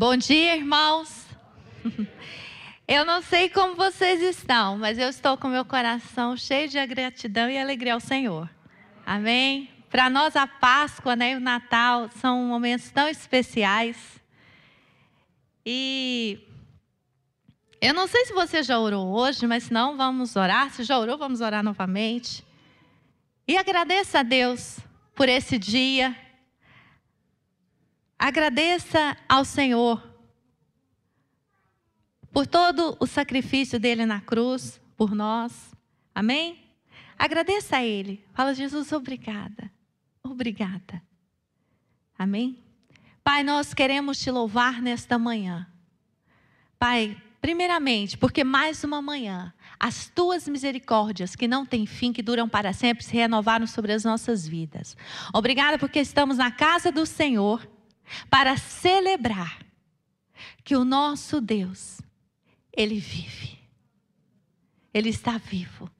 Bom dia, irmãos. Eu não sei como vocês estão, mas eu estou com meu coração cheio de gratidão e alegria ao Senhor. Amém? Para nós a Páscoa né, e o Natal são momentos tão especiais. E eu não sei se você já orou hoje, mas se não, vamos orar. Se já orou, vamos orar novamente. E agradeça a Deus por esse dia. Agradeça ao Senhor por todo o sacrifício dele na cruz, por nós. Amém? Agradeça a Ele. Fala, Jesus, obrigada. Obrigada. Amém? Pai, nós queremos te louvar nesta manhã. Pai, primeiramente, porque mais uma manhã, as tuas misericórdias, que não têm fim, que duram para sempre, se renovaram sobre as nossas vidas. Obrigada porque estamos na casa do Senhor para celebrar que o nosso Deus, Ele vive. Ele está vivo.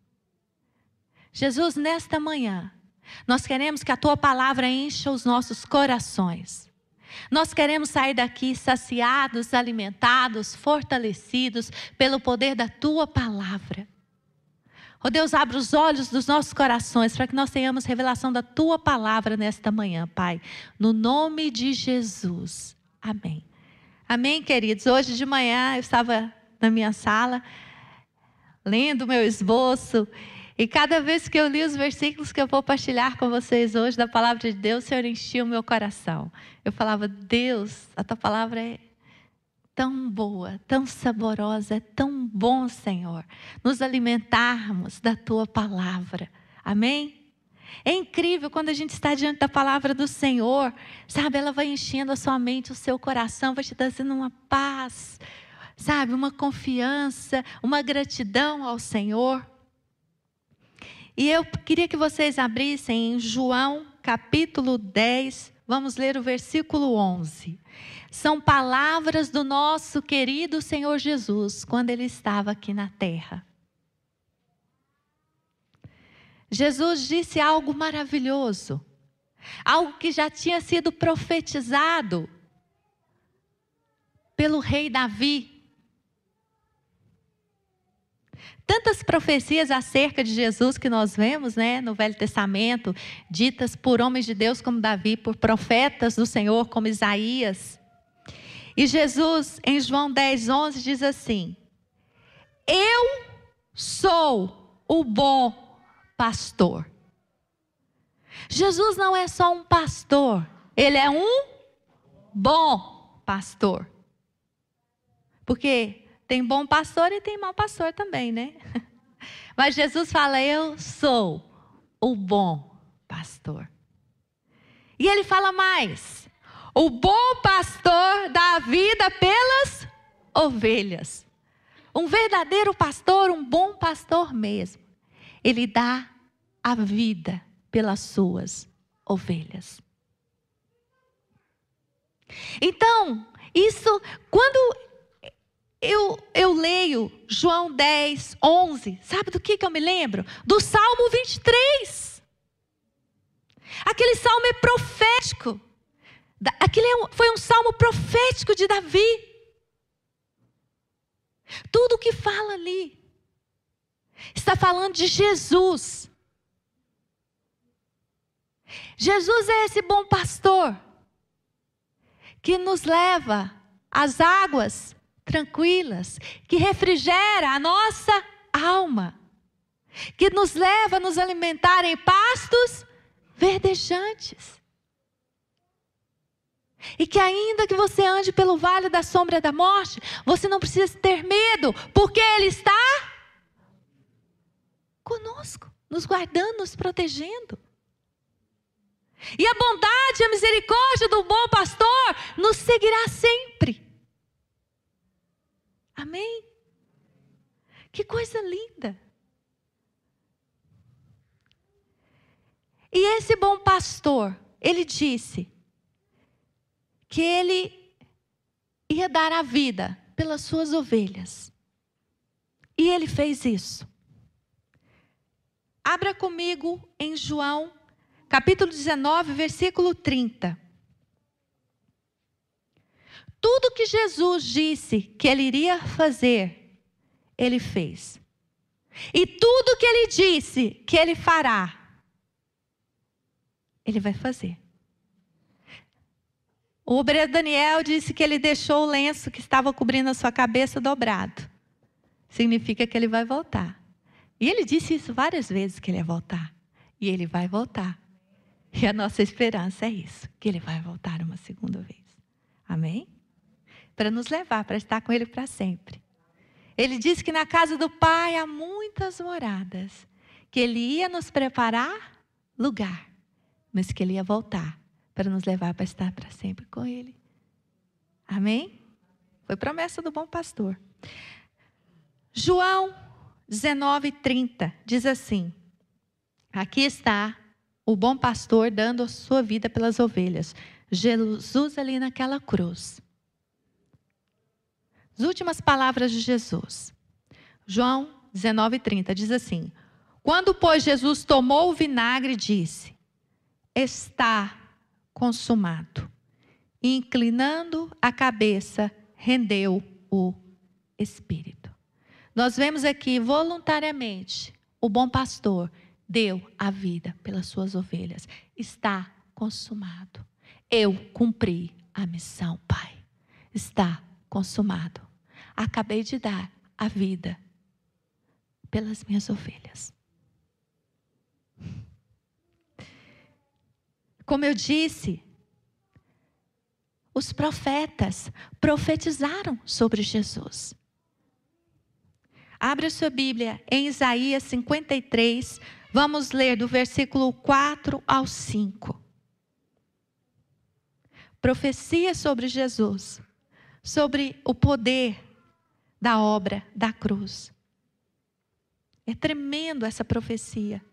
Jesus, nesta manhã, nós queremos que a tua palavra encha os nossos corações. Nós queremos sair daqui saciados, alimentados, fortalecidos pelo poder da tua palavra. Oh Deus, abre os olhos dos nossos corações para que nós tenhamos revelação da tua palavra nesta manhã, Pai. No nome de Jesus. Amém. Amém, queridos. Hoje de manhã eu estava na minha sala lendo o meu esboço e cada vez que eu li os versículos que eu vou partilhar com vocês hoje da palavra de Deus, o Senhor enchia o meu coração. Eu falava, Deus, a tua palavra é tão boa, tão saborosa, é tão bom, Senhor, nos alimentarmos da tua palavra. Amém? É incrível quando a gente está diante da palavra do Senhor, sabe? Ela vai enchendo a sua mente, o seu coração, vai te trazendo uma paz, sabe? Uma confiança, uma gratidão ao Senhor. E eu queria que vocês abrissem em João capítulo 10, vamos ler o versículo 11. São palavras do nosso querido Senhor Jesus quando ele estava aqui na terra. Jesus disse algo maravilhoso, algo que já tinha sido profetizado pelo rei Davi tantas profecias acerca de Jesus que nós vemos né, no Velho Testamento, ditas por homens de Deus como Davi, por profetas do Senhor como Isaías. E Jesus, em João 10, 11, diz assim: Eu sou o bom pastor. Jesus não é só um pastor, ele é um bom pastor. Porque tem bom pastor e tem mau pastor também, né? Mas Jesus fala: Eu sou o bom pastor. E ele fala mais: O bom pastor dá a vida pelas ovelhas. Um verdadeiro pastor, um bom pastor mesmo, ele dá a vida pelas suas ovelhas. Então, isso, quando eu, eu leio João 10, 11, sabe do que, que eu me lembro? Do Salmo 23. Aquele salmo é profético. Aquele é foi um salmo profético de Davi. Tudo o que fala ali está falando de Jesus. Jesus é esse bom pastor que nos leva às águas tranquilas, que refrigera a nossa alma, que nos leva a nos alimentar em pastos verdejantes. E que ainda que você ande pelo vale da sombra da morte, você não precisa ter medo, porque Ele está conosco, nos guardando, nos protegendo. E a bondade e a misericórdia do bom pastor nos seguirá sempre. Amém? Que coisa linda. E esse bom pastor, ele disse que ele ia dar a vida pelas suas ovelhas. E ele fez isso. Abra comigo em João, capítulo 19, versículo 30. Tudo que Jesus disse que ele iria fazer, ele fez. E tudo que ele disse que ele fará, ele vai fazer. O obreiro Daniel disse que ele deixou o lenço que estava cobrindo a sua cabeça dobrado. Significa que ele vai voltar. E ele disse isso várias vezes que ele ia voltar. E ele vai voltar. E a nossa esperança é isso, que ele vai voltar uma segunda vez. Amém? Para nos levar, para estar com ele para sempre. Ele disse que na casa do Pai há muitas moradas, que ele ia nos preparar lugar, mas que ele ia voltar para nos levar para estar para sempre com ele. Amém? Foi promessa do bom pastor. João 19:30 diz assim: Aqui está o bom pastor dando a sua vida pelas ovelhas. Jesus ali naquela cruz. As últimas palavras de Jesus. João 19:30 diz assim: Quando pois Jesus tomou o vinagre, disse: Está consumado. E inclinando a cabeça, rendeu o espírito. Nós vemos aqui voluntariamente o bom pastor deu a vida pelas suas ovelhas. Está consumado. Eu cumpri a missão, Pai. Está consumado. Acabei de dar a vida pelas minhas ovelhas. Como eu disse, os profetas profetizaram sobre Jesus. Abra sua Bíblia em Isaías 53, Vamos ler do versículo 4 ao 5. Profecia sobre Jesus, sobre o poder da obra da cruz. É tremendo essa profecia.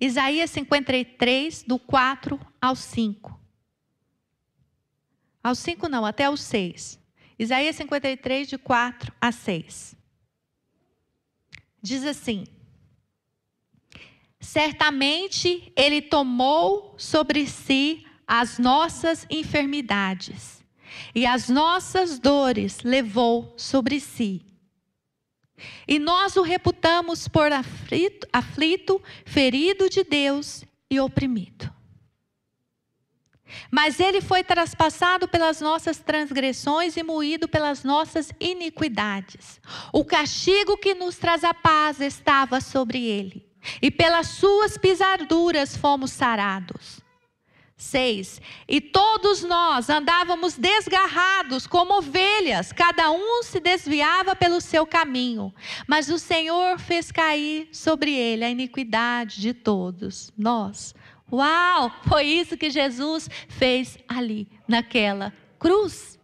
Isaías 53, do 4 ao 5. Ao 5 não, até o 6. Isaías 53, de 4 a 6. Diz assim: Certamente Ele tomou sobre si as nossas enfermidades e as nossas dores levou sobre si. E nós o reputamos por aflito, aflito, ferido de Deus e oprimido. Mas ele foi traspassado pelas nossas transgressões e moído pelas nossas iniquidades. O castigo que nos traz a paz estava sobre ele e pelas suas pisaduras fomos sarados. 6. E todos nós andávamos desgarrados como ovelhas, cada um se desviava pelo seu caminho, mas o Senhor fez cair sobre ele a iniquidade de todos nós. Uau! Foi isso que Jesus fez ali, naquela cruz.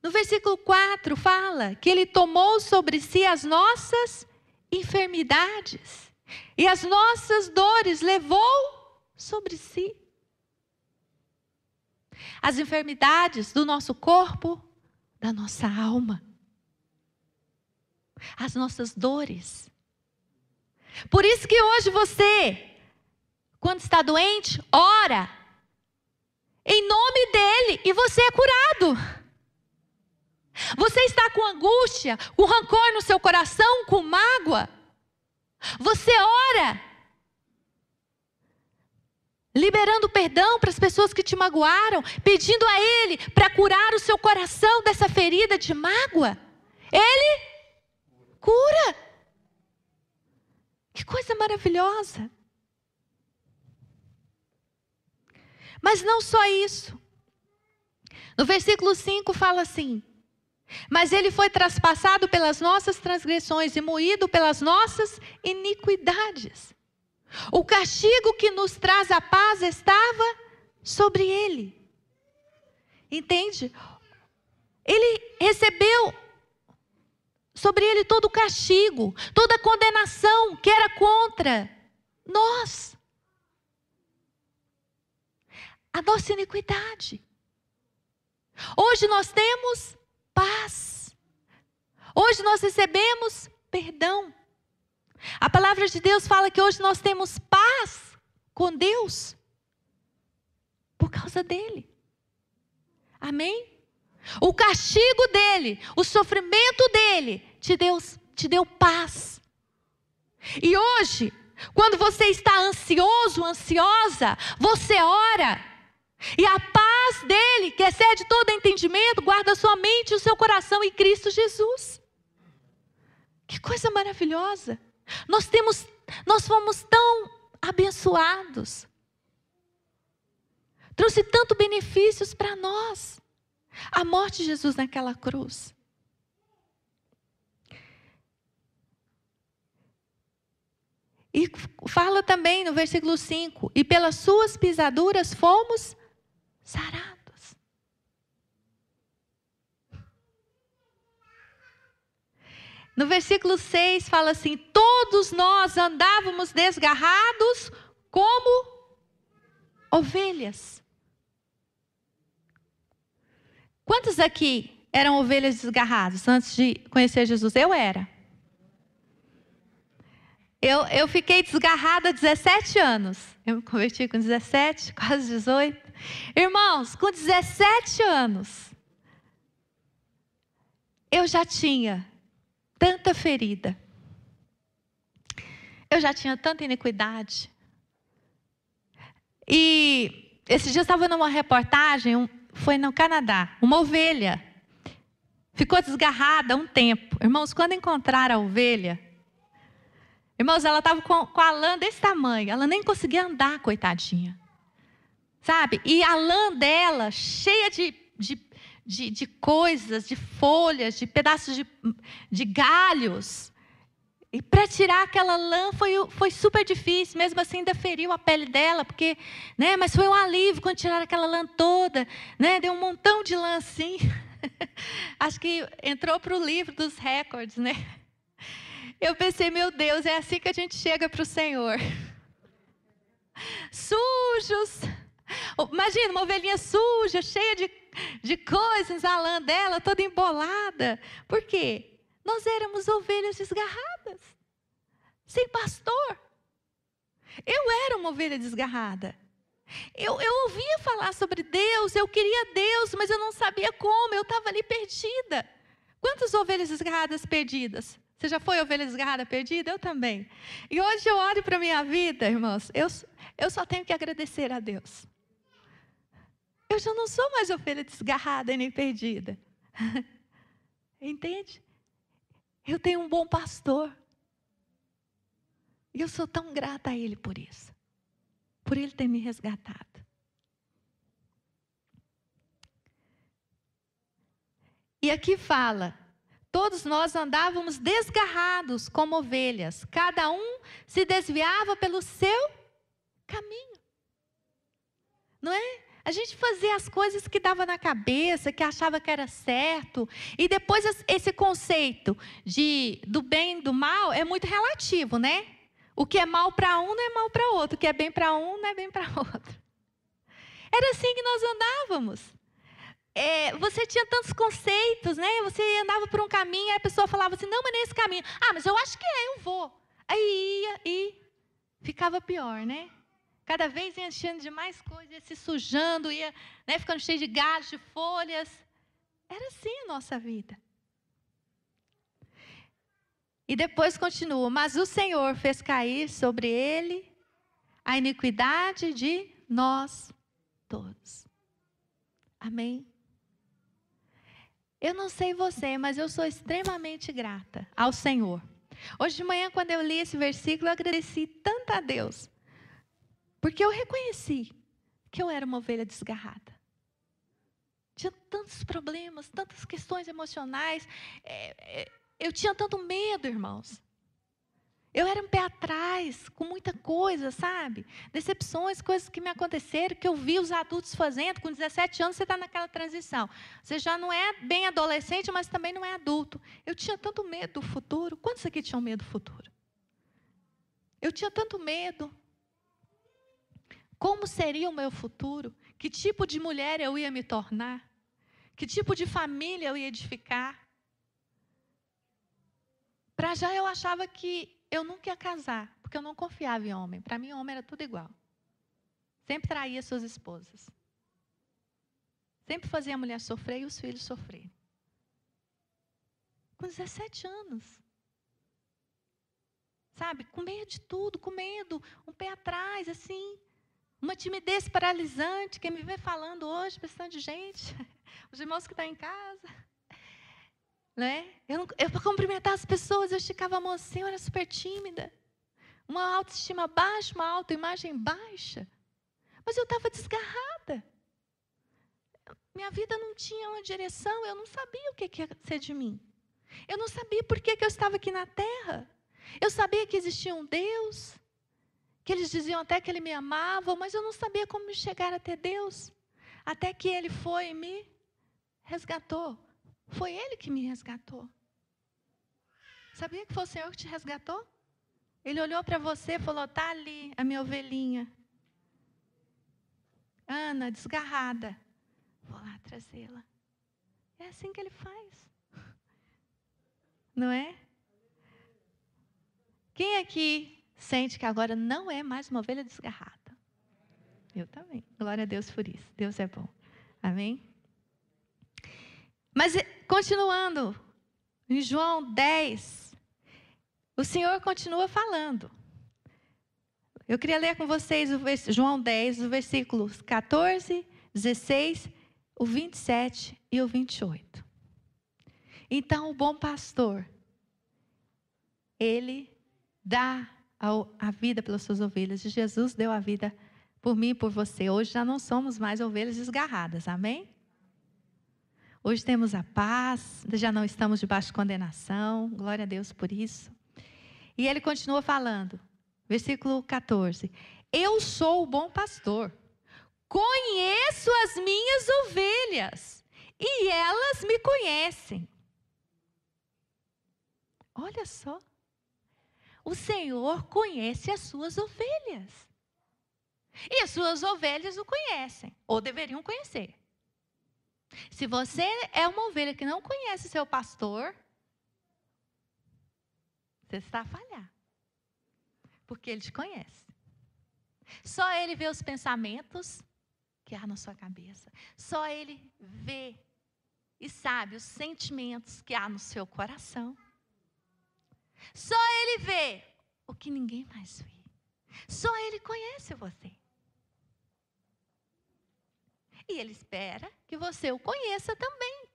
No versículo 4 fala que ele tomou sobre si as nossas enfermidades e as nossas dores levou sobre si. As enfermidades do nosso corpo, da nossa alma, as nossas dores. Por isso que hoje você, quando está doente, ora em nome dele e você é curado. Você está com angústia, com rancor no seu coração, com mágoa. Você ora, liberando perdão para as pessoas que te magoaram, pedindo a Ele para curar o seu coração dessa ferida de mágoa. Ele cura. Que coisa maravilhosa. Mas não só isso. No versículo 5 fala assim: mas ele foi traspassado pelas nossas transgressões e moído pelas nossas iniquidades. O castigo que nos traz a paz estava sobre ele. Entende? Ele recebeu sobre ele todo o castigo, toda a condenação que era contra nós. A nossa iniquidade. Hoje nós temos paz. Hoje nós recebemos perdão. A palavra de Deus fala que hoje nós temos paz com Deus. Por causa dele. Amém? O castigo dele, o sofrimento dele, te deu, te deu paz. E hoje, quando você está ansioso, ansiosa, você ora. E a paz dele, que excede todo entendimento, guarda sua mente e o seu coração em Cristo Jesus. Que coisa maravilhosa. Nós temos, nós fomos tão abençoados. Trouxe tanto benefícios para nós. A morte de Jesus naquela cruz. E fala também no versículo 5: E pelas suas pisaduras fomos sarados. No versículo 6 fala assim: Todos nós andávamos desgarrados como ovelhas. Quantos aqui eram ovelhas desgarradas antes de conhecer Jesus? Eu era. Eu, eu fiquei desgarrada há 17 anos. Eu me converti com 17, quase 18. Irmãos, com 17 anos, eu já tinha tanta ferida. Eu já tinha tanta iniquidade. E esse dia eu estava numa reportagem, foi no Canadá, uma ovelha ficou desgarrada um tempo. Irmãos, quando encontraram a ovelha, Irmãos, ela estava com, com a lã desse tamanho, ela nem conseguia andar, coitadinha. Sabe? E a lã dela, cheia de, de, de, de coisas, de folhas, de pedaços de, de galhos. E para tirar aquela lã foi, foi super difícil, mesmo assim ainda feriu a pele dela, porque, né, mas foi um alívio quando tiraram aquela lã toda, né, deu um montão de lã assim. Acho que entrou para o livro dos recordes, né? Eu pensei, meu Deus, é assim que a gente chega para o Senhor. Sujos. Imagina uma ovelhinha suja, cheia de, de coisas, a lã dela toda embolada. Por quê? Nós éramos ovelhas desgarradas, sem pastor. Eu era uma ovelha desgarrada. Eu, eu ouvia falar sobre Deus, eu queria Deus, mas eu não sabia como, eu estava ali perdida. Quantas ovelhas desgarradas perdidas? Você já foi ovelha desgarrada perdida? Eu também. E hoje eu olho para a minha vida, irmãos, eu, eu só tenho que agradecer a Deus. Eu já não sou mais ovelha desgarrada e nem perdida. Entende? Eu tenho um bom pastor. E eu sou tão grata a Ele por isso. Por Ele ter me resgatado. E aqui fala Todos nós andávamos desgarrados como ovelhas, cada um se desviava pelo seu caminho. Não é? A gente fazia as coisas que dava na cabeça, que achava que era certo, e depois esse conceito de do bem e do mal é muito relativo, né? O que é mal para um não é mal para outro, o que é bem para um não é bem para outro. Era assim que nós andávamos é, você tinha tantos conceitos, né? Você andava por um caminho, aí a pessoa falava assim, não, mas nesse caminho. Ah, mas eu acho que é, eu vou. Aí ia e ficava pior, né? Cada vez enchendo de mais coisas, ia se sujando, ia né, ficando cheio de galhos, de folhas. Era assim a nossa vida. E depois continua, mas o Senhor fez cair sobre ele a iniquidade de nós todos. Amém? Eu não sei você, mas eu sou extremamente grata ao Senhor. Hoje de manhã, quando eu li esse versículo, eu agradeci tanto a Deus, porque eu reconheci que eu era uma ovelha desgarrada. Tinha tantos problemas, tantas questões emocionais. É, é, eu tinha tanto medo, irmãos. Eu era um pé atrás, com muita coisa, sabe? Decepções, coisas que me aconteceram, que eu vi os adultos fazendo. Com 17 anos, você está naquela transição. Você já não é bem adolescente, mas também não é adulto. Eu tinha tanto medo do futuro. Quantos aqui tinham medo do futuro? Eu tinha tanto medo. Como seria o meu futuro? Que tipo de mulher eu ia me tornar? Que tipo de família eu ia edificar? Para já eu achava que eu nunca ia casar, porque eu não confiava em homem. Para mim, homem era tudo igual. Sempre traía suas esposas. Sempre fazia a mulher sofrer e os filhos sofrerem. Com 17 anos. Sabe? Com medo de tudo, com medo, um pé atrás, assim. Uma timidez paralisante. Quem me vê falando hoje, de gente, os irmãos que estão em casa. Né? Eu, eu para cumprimentar as pessoas, eu esticava a mão assim, eu era super tímida. Uma autoestima baixa, uma autoimagem baixa. Mas eu estava desgarrada. Minha vida não tinha uma direção, eu não sabia o que ia ser de mim. Eu não sabia por que, que eu estava aqui na terra. Eu sabia que existia um Deus, que eles diziam até que ele me amava, mas eu não sabia como chegar até Deus. Até que ele foi e me resgatou. Foi ele que me resgatou. Sabia que foi o Senhor que te resgatou? Ele olhou para você e falou: Está ali a minha ovelhinha. Ana, desgarrada. Vou lá trazê-la. É assim que ele faz. Não é? Quem aqui sente que agora não é mais uma ovelha desgarrada? Eu também. Glória a Deus por isso. Deus é bom. Amém? Mas continuando, em João 10, o Senhor continua falando. Eu queria ler com vocês João 10, os versículos 14, 16, o 27 e o 28. Então, o bom pastor, ele dá a vida pelas suas ovelhas. E Jesus deu a vida por mim e por você. Hoje já não somos mais ovelhas desgarradas, amém? Hoje temos a paz, já não estamos debaixo de condenação, glória a Deus por isso. E ele continua falando, versículo 14: Eu sou o bom pastor, conheço as minhas ovelhas, e elas me conhecem. Olha só. O Senhor conhece as suas ovelhas. E as suas ovelhas o conhecem, ou deveriam conhecer. Se você é uma ovelha que não conhece seu pastor, você está a falhar. Porque ele te conhece. Só ele vê os pensamentos que há na sua cabeça. Só ele vê e sabe os sentimentos que há no seu coração. Só Ele vê o que ninguém mais vê. Só Ele conhece você. E Ele espera que você o conheça também.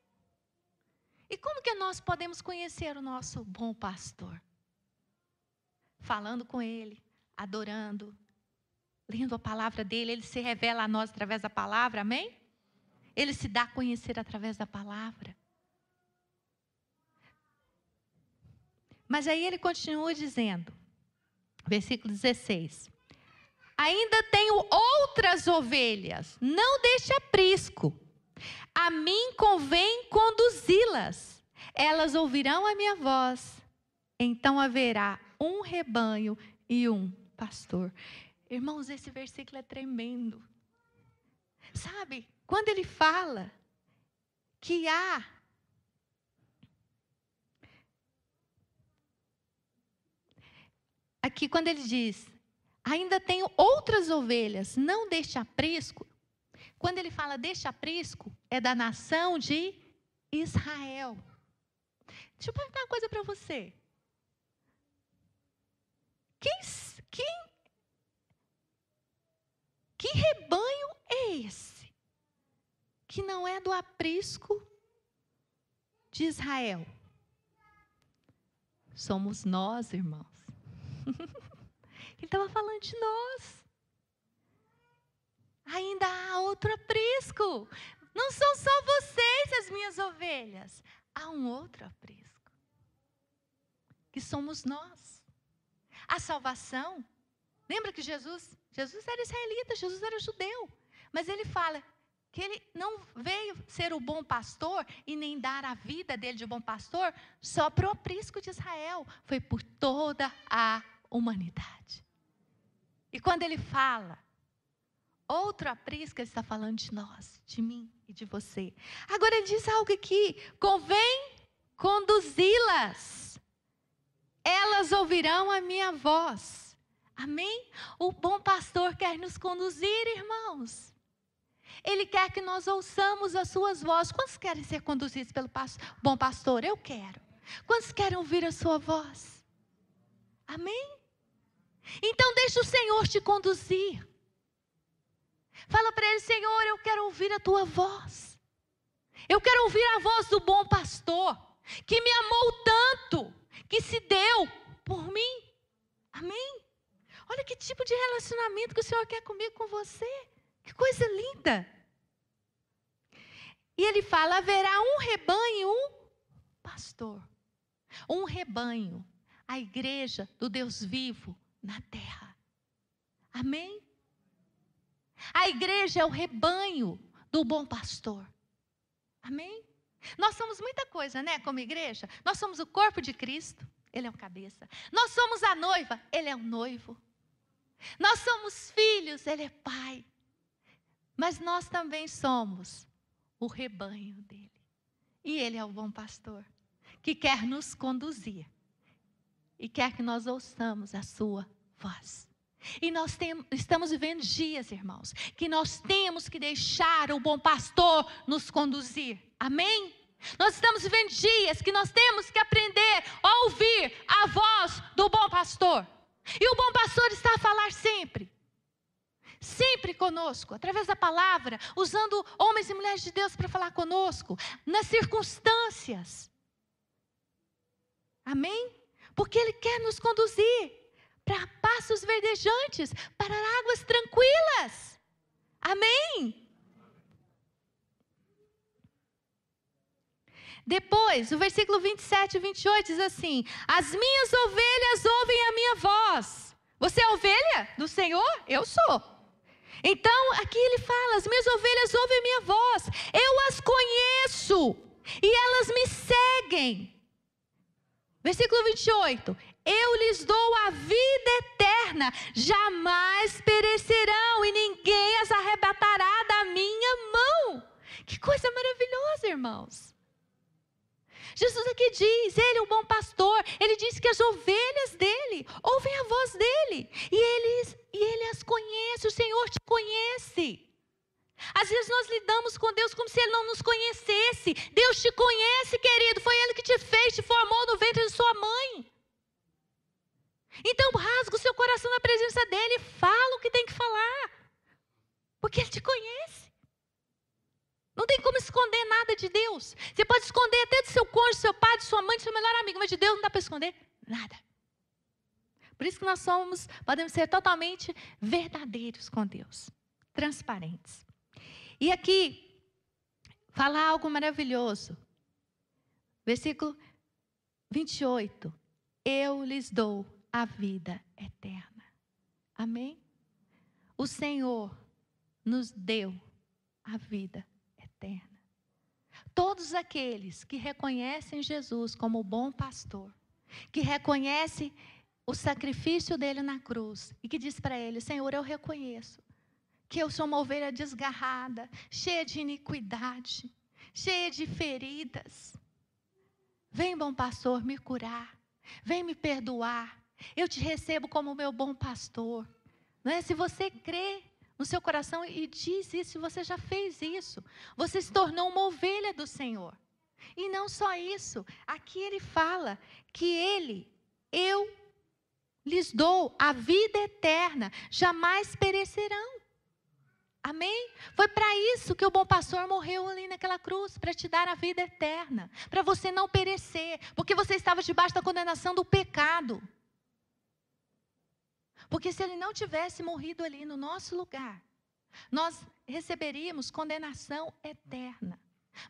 E como que nós podemos conhecer o nosso bom pastor? Falando com Ele, adorando, lendo a palavra dele, Ele se revela a nós através da palavra, amém? Ele se dá a conhecer através da palavra. Mas aí ele continua dizendo, versículo 16: Ainda tenho outras ovelhas, não deixe aprisco. A mim convém conduzi-las. Elas ouvirão a minha voz. Então haverá um rebanho e um pastor. Irmãos, esse versículo é tremendo. Sabe, quando ele fala que há aqui quando ele diz: ainda tenho outras ovelhas, não deste aprisco. Quando ele fala deste aprisco, é da nação de Israel. Deixa eu perguntar uma coisa para você. Quem, quem, que rebanho é esse? Que não é do aprisco de Israel. Somos nós, irmãos. Ele estava falando de nós. Ainda há outro aprisco. Não são só vocês as minhas ovelhas. Há um outro aprisco. Que somos nós. A salvação. Lembra que Jesus, Jesus era israelita, Jesus era judeu. Mas ele fala: que ele não veio ser o bom pastor e nem dar a vida dele de bom pastor só para o aprisco de Israel, foi por toda a humanidade. E quando ele fala, outro aprisco, ele está falando de nós, de mim e de você. Agora ele diz algo aqui: convém conduzi-las, elas ouvirão a minha voz. Amém? O bom pastor quer nos conduzir, irmãos. Ele quer que nós ouçamos as suas vozes. Quantos querem ser conduzidos pelo bom pastor? Eu quero. Quantos querem ouvir a sua voz? Amém? Então deixa o Senhor te conduzir. Fala para ele, Senhor, eu quero ouvir a tua voz. Eu quero ouvir a voz do bom pastor, que me amou tanto, que se deu por mim. Amém? Olha que tipo de relacionamento que o Senhor quer comigo, com você. Que coisa linda. E ele fala: haverá um rebanho um pastor. Um rebanho, a igreja do Deus vivo na terra. Amém? A igreja é o rebanho do bom pastor. Amém? Nós somos muita coisa, né, como igreja? Nós somos o corpo de Cristo, ele é o cabeça. Nós somos a noiva, ele é o noivo. Nós somos filhos, ele é pai. Mas nós também somos o rebanho dele. E ele é o bom pastor, que quer nos conduzir e quer que nós ouçamos a sua voz. E nós estamos vivendo dias, irmãos, que nós temos que deixar o bom pastor nos conduzir. Amém? Nós estamos vivendo dias que nós temos que aprender a ouvir a voz do bom pastor. E o bom pastor está a falar sempre. Sempre conosco, através da palavra, usando homens e mulheres de Deus para falar conosco, nas circunstâncias. Amém? Porque Ele quer nos conduzir para passos verdejantes, para águas tranquilas. Amém? Depois, o versículo 27 e 28 diz assim: As minhas ovelhas ouvem a minha voz. Você é ovelha do Senhor? Eu sou. Então, aqui ele fala: As minhas ovelhas ouvem a minha voz. Eu as conheço e elas me seguem. Versículo 28. Eu lhes dou a vida eterna, jamais perecerão e ninguém as arrebatará da minha mão. Que coisa maravilhosa, irmãos. Jesus aqui diz, ele é o bom pastor, ele diz que as ovelhas dele ouvem a voz dele, e e ele as conhece, o Senhor te conhece. Às vezes nós lidamos com Deus como se Ele não nos conhecesse. Deus te conhece, querido. Foi Ele que te fez, te formou no ventre de sua mãe. Então rasga o seu coração na presença dele, fala o que tem que falar, porque ele te conhece. Não tem como esconder nada de Deus. Você pode esconder até do seu cônjuge, do seu pai, de sua mãe, do seu melhor amigo, mas de Deus não dá para esconder nada. Por isso que nós somos, podemos ser totalmente verdadeiros com Deus, transparentes. E aqui, falar algo maravilhoso. Versículo 28. Eu lhes dou a vida eterna. Amém? O Senhor nos deu a vida eterna. Todos aqueles que reconhecem Jesus como o bom pastor, que reconhecem o sacrifício dele na cruz e que diz para ele: Senhor, eu reconheço que eu sou uma ovelha desgarrada, cheia de iniquidade, cheia de feridas. Vem, bom pastor, me curar. Vem me perdoar. Eu te recebo como meu bom pastor. Não é? Se você crê no seu coração e diz isso, você já fez isso, você se tornou uma ovelha do Senhor. E não só isso, aqui ele fala que ele, eu lhes dou a vida eterna, jamais perecerão. Amém? Foi para isso que o bom pastor morreu ali naquela cruz, para te dar a vida eterna, para você não perecer, porque você estava debaixo da condenação do pecado. Porque se ele não tivesse morrido ali no nosso lugar, nós receberíamos condenação eterna.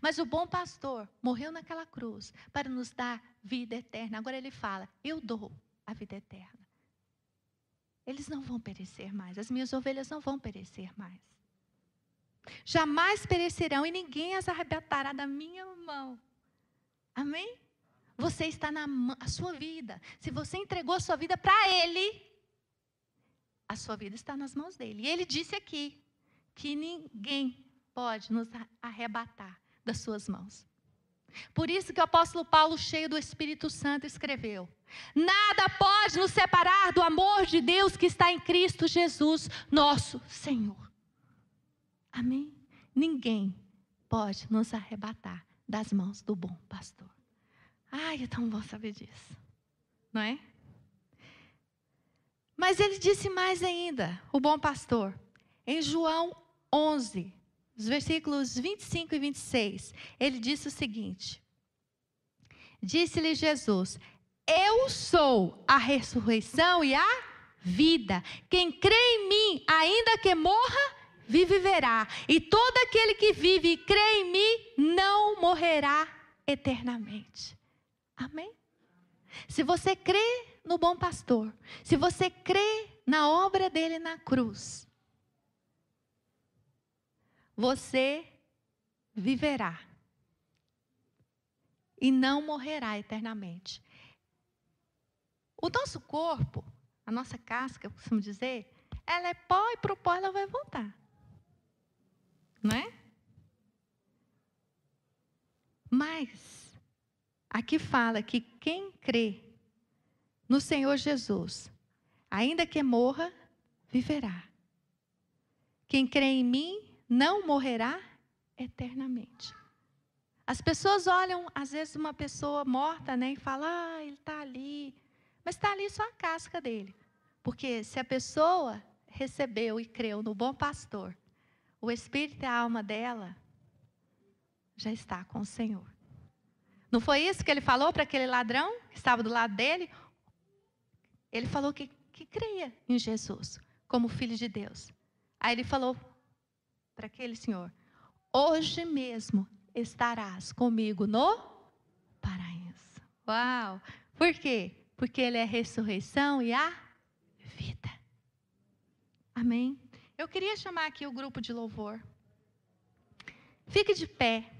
Mas o bom pastor morreu naquela cruz para nos dar vida eterna. Agora ele fala: Eu dou a vida eterna. Eles não vão perecer mais, as minhas ovelhas não vão perecer mais. Jamais perecerão e ninguém as arrebatará da minha mão. Amém? Você está na a sua vida. Se você entregou a sua vida para Ele, a sua vida está nas mãos dele. E ele disse aqui que ninguém pode nos arrebatar das suas mãos. Por isso que o apóstolo Paulo, cheio do Espírito Santo, escreveu: Nada pode nos separar do amor de Deus que está em Cristo Jesus, nosso Senhor. Amém? ninguém pode nos arrebatar das mãos do bom pastor. Ai, é tão bom saber disso, não é? Mas ele disse mais ainda, o bom pastor, em João 11, os versículos 25 e 26, ele disse o seguinte: Disse-lhe Jesus: Eu sou a ressurreição e a vida. Quem crê em mim, ainda que morra, viverá. E todo aquele que vive e crê em mim não morrerá eternamente. Amém? Se você crê no bom pastor, se você crê na obra dele na cruz, você viverá e não morrerá eternamente. O nosso corpo, a nossa casca, eu costumo dizer, ela é pó e para o pó ela vai voltar. Não é? Mas, aqui fala que quem crê no Senhor Jesus, ainda que morra, viverá. Quem crê em mim não morrerá eternamente. As pessoas olham, às vezes, uma pessoa morta né, e falam, ah, ele está ali. Mas está ali só a casca dele. Porque se a pessoa recebeu e creu no bom pastor, o espírito e a alma dela já está com o Senhor. Não foi isso que ele falou para aquele ladrão que estava do lado dele? Ele falou que, que cria em Jesus como filho de Deus. Aí ele falou para aquele senhor: Hoje mesmo estarás comigo no paraíso. Uau! Por quê? Porque Ele é a ressurreição e a vida. Amém? Eu queria chamar aqui o grupo de louvor. Fique de pé.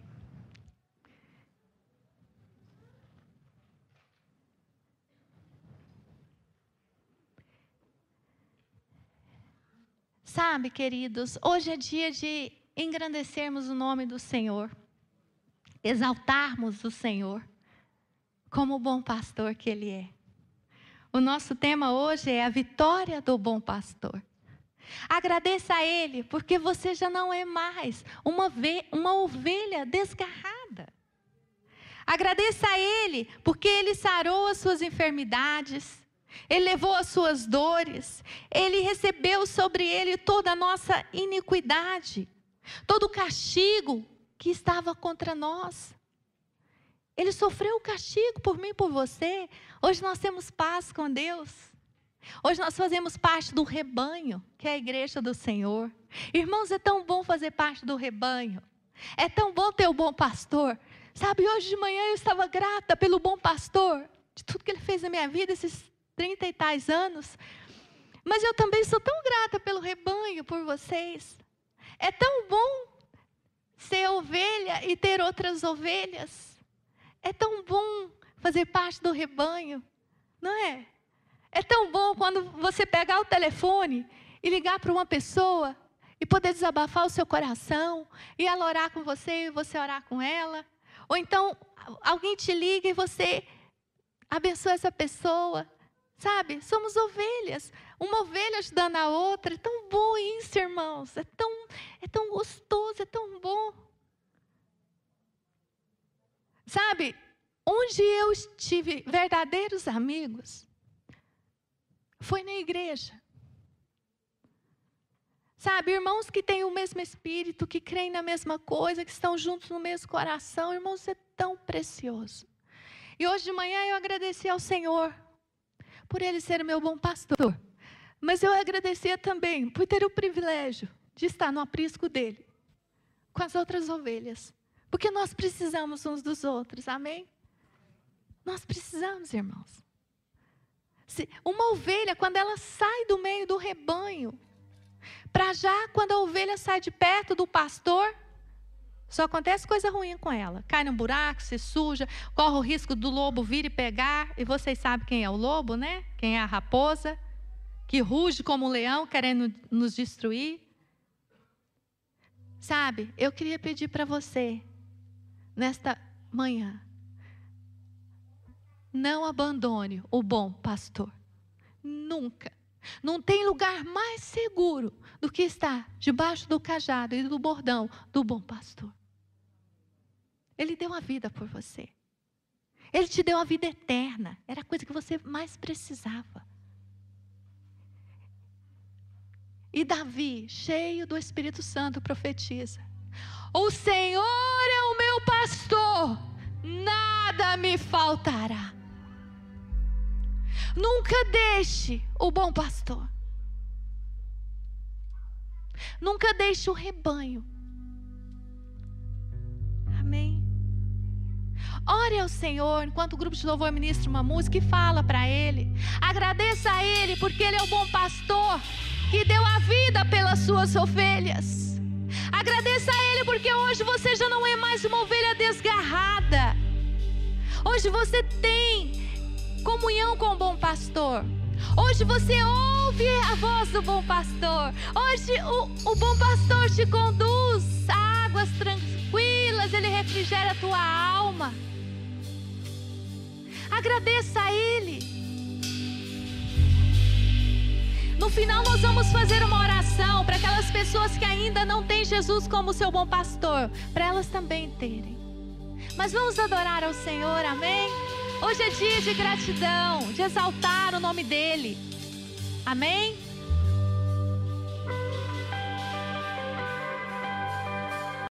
Sabe, queridos, hoje é dia de engrandecermos o nome do Senhor, exaltarmos o Senhor como o bom pastor que Ele é. O nosso tema hoje é a vitória do bom pastor. Agradeça a Ele, porque você já não é mais uma, uma ovelha desgarrada. Agradeça a Ele, porque Ele sarou as suas enfermidades, Ele levou as suas dores, Ele recebeu sobre Ele toda a nossa iniquidade, todo o castigo que estava contra nós. Ele sofreu o castigo por mim e por você. Hoje nós temos paz com Deus. Hoje nós fazemos parte do rebanho, que é a igreja do Senhor. Irmãos, é tão bom fazer parte do rebanho. É tão bom ter o bom pastor. Sabe, hoje de manhã eu estava grata pelo bom pastor, de tudo que ele fez na minha vida, esses trinta e tais anos. Mas eu também sou tão grata pelo rebanho, por vocês. É tão bom ser ovelha e ter outras ovelhas. É tão bom fazer parte do rebanho, não é? É tão bom quando você pegar o telefone e ligar para uma pessoa e poder desabafar o seu coração, e ela orar com você e você orar com ela. Ou então alguém te liga e você abençoa essa pessoa. Sabe? Somos ovelhas. Uma ovelha ajudando a outra. É tão bom isso, irmãos. É tão, é tão gostoso, é tão bom. Sabe? Onde eu tive verdadeiros amigos, foi na igreja. Sabe, irmãos que têm o mesmo espírito, que creem na mesma coisa, que estão juntos no mesmo coração, irmãos, é tão precioso. E hoje de manhã eu agradeci ao Senhor por Ele ser meu bom pastor. Mas eu agradecia também por ter o privilégio de estar no aprisco dele, com as outras ovelhas. Porque nós precisamos uns dos outros, amém? Nós precisamos, irmãos. Uma ovelha, quando ela sai do meio do rebanho, para já quando a ovelha sai de perto do pastor, só acontece coisa ruim com ela. Cai num buraco, se suja, corre o risco do lobo vir e pegar. E vocês sabem quem é o lobo, né? Quem é a raposa, que ruge como um leão querendo nos destruir. Sabe, eu queria pedir para você, nesta manhã, não abandone o bom pastor. Nunca, Não tem lugar mais seguro do que estar debaixo do cajado e do bordão do bom pastor. Ele deu a vida por você. Ele te deu a vida eterna. Era a coisa que você mais precisava. E Davi, cheio do Espírito Santo, profetiza: O Senhor é o meu pastor, nada me faltará. Nunca deixe o bom pastor. Nunca deixe o rebanho. Amém. Ore ao Senhor enquanto o grupo de louvor ministra uma música e fala para Ele. Agradeça a Ele porque Ele é o bom pastor que deu a vida pelas suas ovelhas. Agradeça a Ele porque hoje você já não é mais uma ovelha desgarrada. Hoje você tem comunhão com o bom pastor. Hoje você ouve a voz do bom pastor. Hoje o, o bom pastor te conduz a águas tranquilas, ele refrigera a tua alma. Agradeça a Ele. No final, nós vamos fazer uma oração para aquelas pessoas que ainda não têm Jesus como seu bom pastor, para elas também terem. Mas vamos adorar ao Senhor, amém? Hoje é dia de gratidão, de exaltar o nome dEle, amém?